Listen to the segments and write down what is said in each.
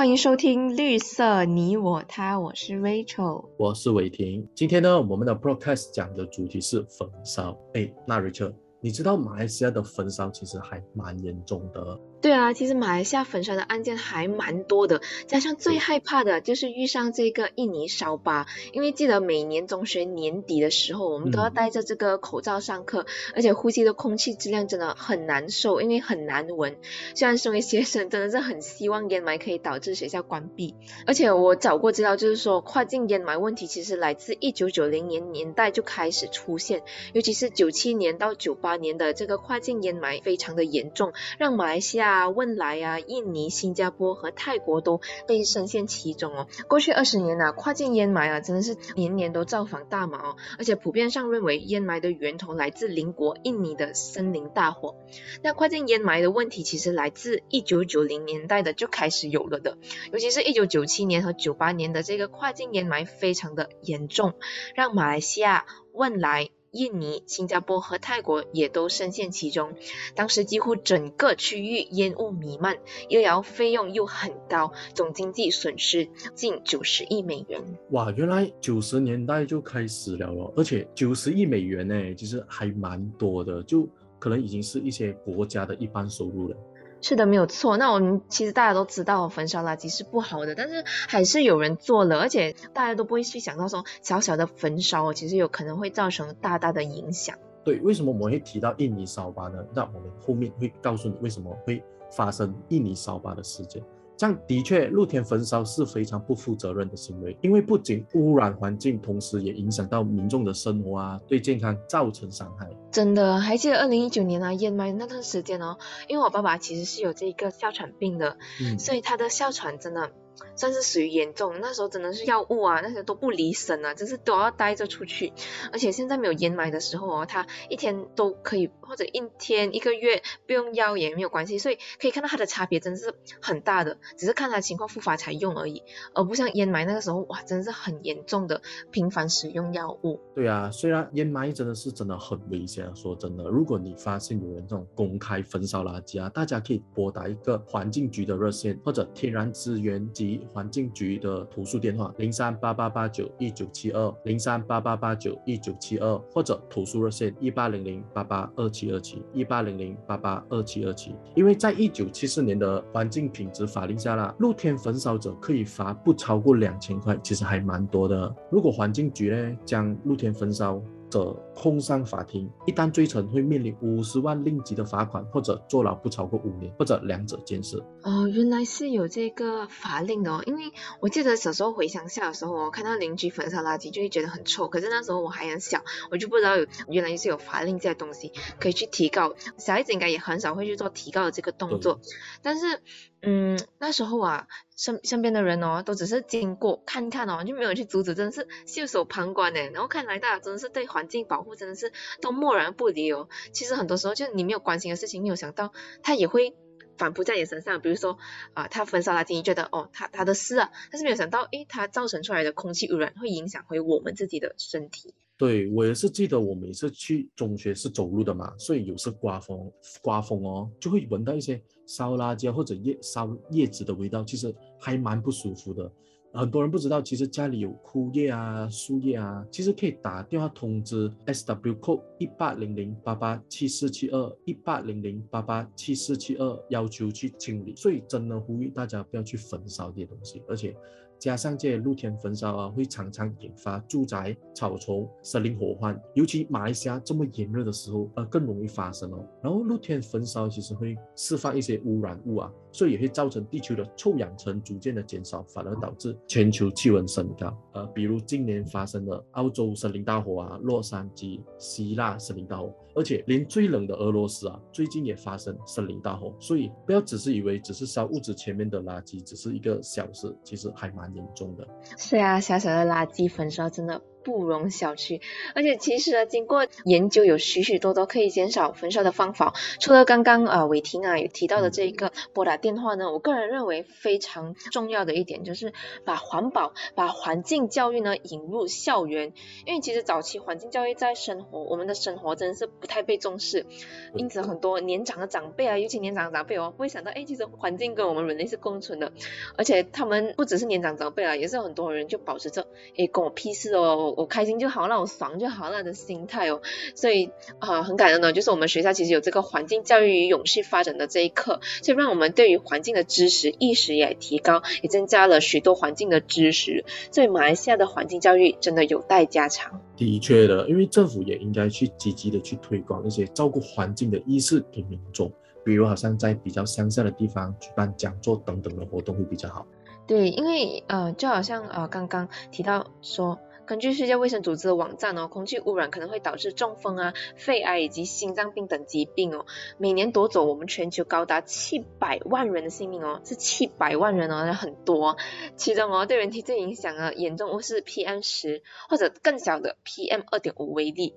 欢迎收听绿色你我他，我是 Rachel，我是伟霆。今天呢，我们的 broadcast 讲的主题是焚烧。哎，那 Rachel，你知道马来西亚的焚烧其实还蛮严重的。对啊，其实马来西亚粉刷的案件还蛮多的，加上最害怕的就是遇上这个印尼烧疤，因为记得每年中学年底的时候，我们都要戴着这个口罩上课，而且呼吸的空气质量真的很难受，因为很难闻。虽然身为学生，真的是很希望烟霾可以导致学校关闭，而且我找过资料，就是说跨境烟霾问题其实来自一九九零年年代就开始出现，尤其是九七年到九八年的这个跨境烟霾非常的严重，让马来西亚。啊，汶莱啊，印尼、新加坡和泰国都被深陷其中哦。过去二十年呐，跨境烟霾啊，真的是年年都造访大马哦。而且普遍上认为，烟霾的源头来自邻国印尼的森林大火。那跨境烟霾的问题，其实来自一九九零年代的就开始有了的，尤其是一九九七年和九八年的这个跨境烟霾非常的严重，让马来西亚、汶莱。印尼、新加坡和泰国也都深陷其中，当时几乎整个区域烟雾弥漫，医疗费用又很高，总经济损失近九十亿美元。哇，原来九十年代就开始了了，而且九十亿美元呢，其实还蛮多的，就可能已经是一些国家的一般收入了。是的，没有错。那我们其实大家都知道焚烧垃圾是不好的，但是还是有人做了，而且大家都不会去想到说小小的焚烧其实有可能会造成大大的影响。对，为什么我们会提到印尼烧巴呢？那我们后面会告诉你为什么会发生印尼烧巴的事件。这样的确，露天焚烧是非常不负责任的行为，因为不仅污染环境，同时也影响到民众的生活啊，对健康造成伤害。真的，还记得二零一九年啊，燕麦那段时间哦，因为我爸爸其实是有这个哮喘病的，嗯所以他的哮喘真的。算是属于严重，那时候真的是药物啊，那些都不离身啊，就是都要带着出去。而且现在没有烟霾的时候哦，他一天都可以，或者一天一个月不用药也没有关系，所以可以看到它的差别真的是很大的，只是看他情况复发才用而已，而不像烟霾那个时候哇，真的是很严重的频繁使用药物。对啊，虽然烟霾真的是真的很危险，说真的，如果你发现有人这种公开焚烧垃圾啊，大家可以拨打一个环境局的热线或者天然资源环境局的投诉电话零三八八八九一九七二零三八八八九一九七二或者投诉热线一八零零八八二七二七一八零零八八二七二七，因为在一九七四年的环境品质法令下啦，露天焚烧者可以罚不超过两千块，其实还蛮多的。如果环境局呢将露天焚烧者控上法庭，一旦罪成，会面临五十万令吉的罚款，或者坐牢不超过五年，或者两者兼施。哦，原来是有这个法令的哦。因为我记得小时候回乡下的时候，我看到邻居焚烧垃圾就会觉得很臭。可是那时候我还很小，我就不知道有原来是有法令这些东西可以去提告。小孩子应该也很少会去做提告的这个动作。但是，嗯，那时候啊，身身边的人哦，都只是经过看看哦，就没有去阻止，真的是袖手旁观呢。然后看来大家真的是对环境保护真的是都漠然不理哦。其实很多时候，就你没有关心的事情，没有想到他也会。反扑在你身上，比如说啊，他焚烧垃圾，你觉得哦，他他的事啊，但是没有想到，诶，他造成出来的空气污染会影响回我们自己的身体。对我也是记得，我每次去中学是走路的嘛，所以有时刮风，刮风哦，就会闻到一些烧垃圾或者叶烧叶子的味道，其实还蛮不舒服的。很多人不知道，其实家里有枯叶啊、树叶啊，其实可以打电话通知 S W code 一八零零八八七四七二一八零零八八七四七二，要求去清理。所以真的呼吁大家不要去焚烧这些东西，而且。加上这些露天焚烧啊，会常常引发住宅、草丛、森林火患，尤其马来西亚这么炎热的时候，呃，更容易发生哦。然后露天焚烧其实会释放一些污染物啊，所以也会造成地球的臭氧层逐渐的减少，反而导致全球气温升高。呃，比如今年发生的澳洲森林大火啊，洛杉矶、希腊森林大火，而且连最冷的俄罗斯啊，最近也发生森林大火。所以不要只是以为只是烧屋子前面的垃圾只是一个小事，其实还蛮。严重的。是啊，小小的垃圾焚烧真的不容小觑。而且其实啊，经过研究，有许许多多可以减少焚烧的方法。除了刚刚啊伟霆啊有提到的这一个拨打电话呢，我个人认为非常重要的一点就是把环保、把环境教育呢引入校园。因为其实早期环境教育在生活，我们的生活真的是不太被重视，因此很多年长的长辈啊，尤其年长的长辈哦，不会想到哎，其实环境跟我们人类是共存的。而且他们不只是年长长辈啊，也是很多人就保持着哎，跟我屁事哦，我开心就好，让我爽就好那的心态哦。所以啊，很感恩呢，就是我们学校其实有这个环境教育与永续发展的这一课，所以让我们对于环境的知识意识也提高，也增加了许多环境的知识。所以马来西亚的环境教育真的有待加强。的确的，因为政府也应该去积极的去推广一些照顾环境的意识给民众。比如，好像在比较乡下的地方举办讲座等等的活动会比较好。对，因为呃，就好像呃刚刚提到说。根据世界卫生组织的网站哦，空气污染可能会导致中风啊、肺癌以及心脏病等疾病哦，每年夺走我们全球高达七百万人的性命哦，是七百万人哦，很多。其中哦，对人体最影响啊严重或是 PM 十或者更小的 PM 二点五微粒。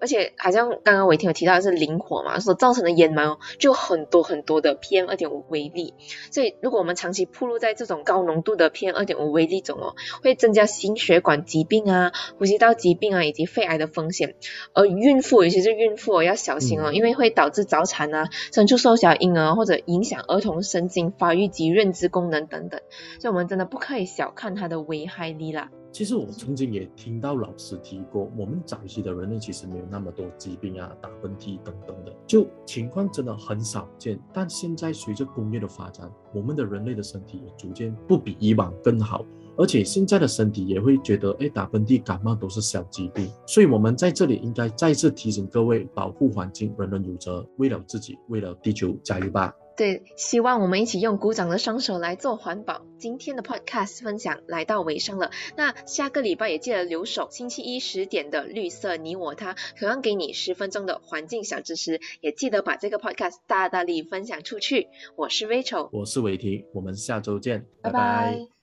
而且好像刚刚伟霆有提到是林火嘛，所造成的烟霾哦，就很多很多的 PM 二点五微粒。所以如果我们长期暴露在这种高浓度的 PM 二点五微粒中哦，会增加心血管疾病啊。啊，呼吸道疾病啊，以及肺癌的风险。而孕妇，尤其是孕妇要小心哦，因为会导致早产啊，生出瘦小婴儿，或者影响儿童神经发育及认知功能等等。所以，我们真的不可以小看它的危害力啦。其实我曾经也听到老师提过，我们早期的人类其实没有那么多疾病啊，打喷嚏等等的，就情况真的很少见。但现在随着工业的发展，我们的人类的身体也逐渐不比以往更好。而且现在的身体也会觉得，哎，打喷嚏、感冒都是小疾病，所以我们在这里应该再次提醒各位，保护环境，人人有责，为了自己，为了地球，加油吧！对，希望我们一起用鼓掌的双手来做环保。今天的 podcast 分享来到尾声了，那下个礼拜也记得留守，星期一十点的绿色你我他，同样给你十分钟的环境小知识，也记得把这个 podcast 大大力分享出去。我是 Rachel，我是伟霆，我们下周见，拜拜。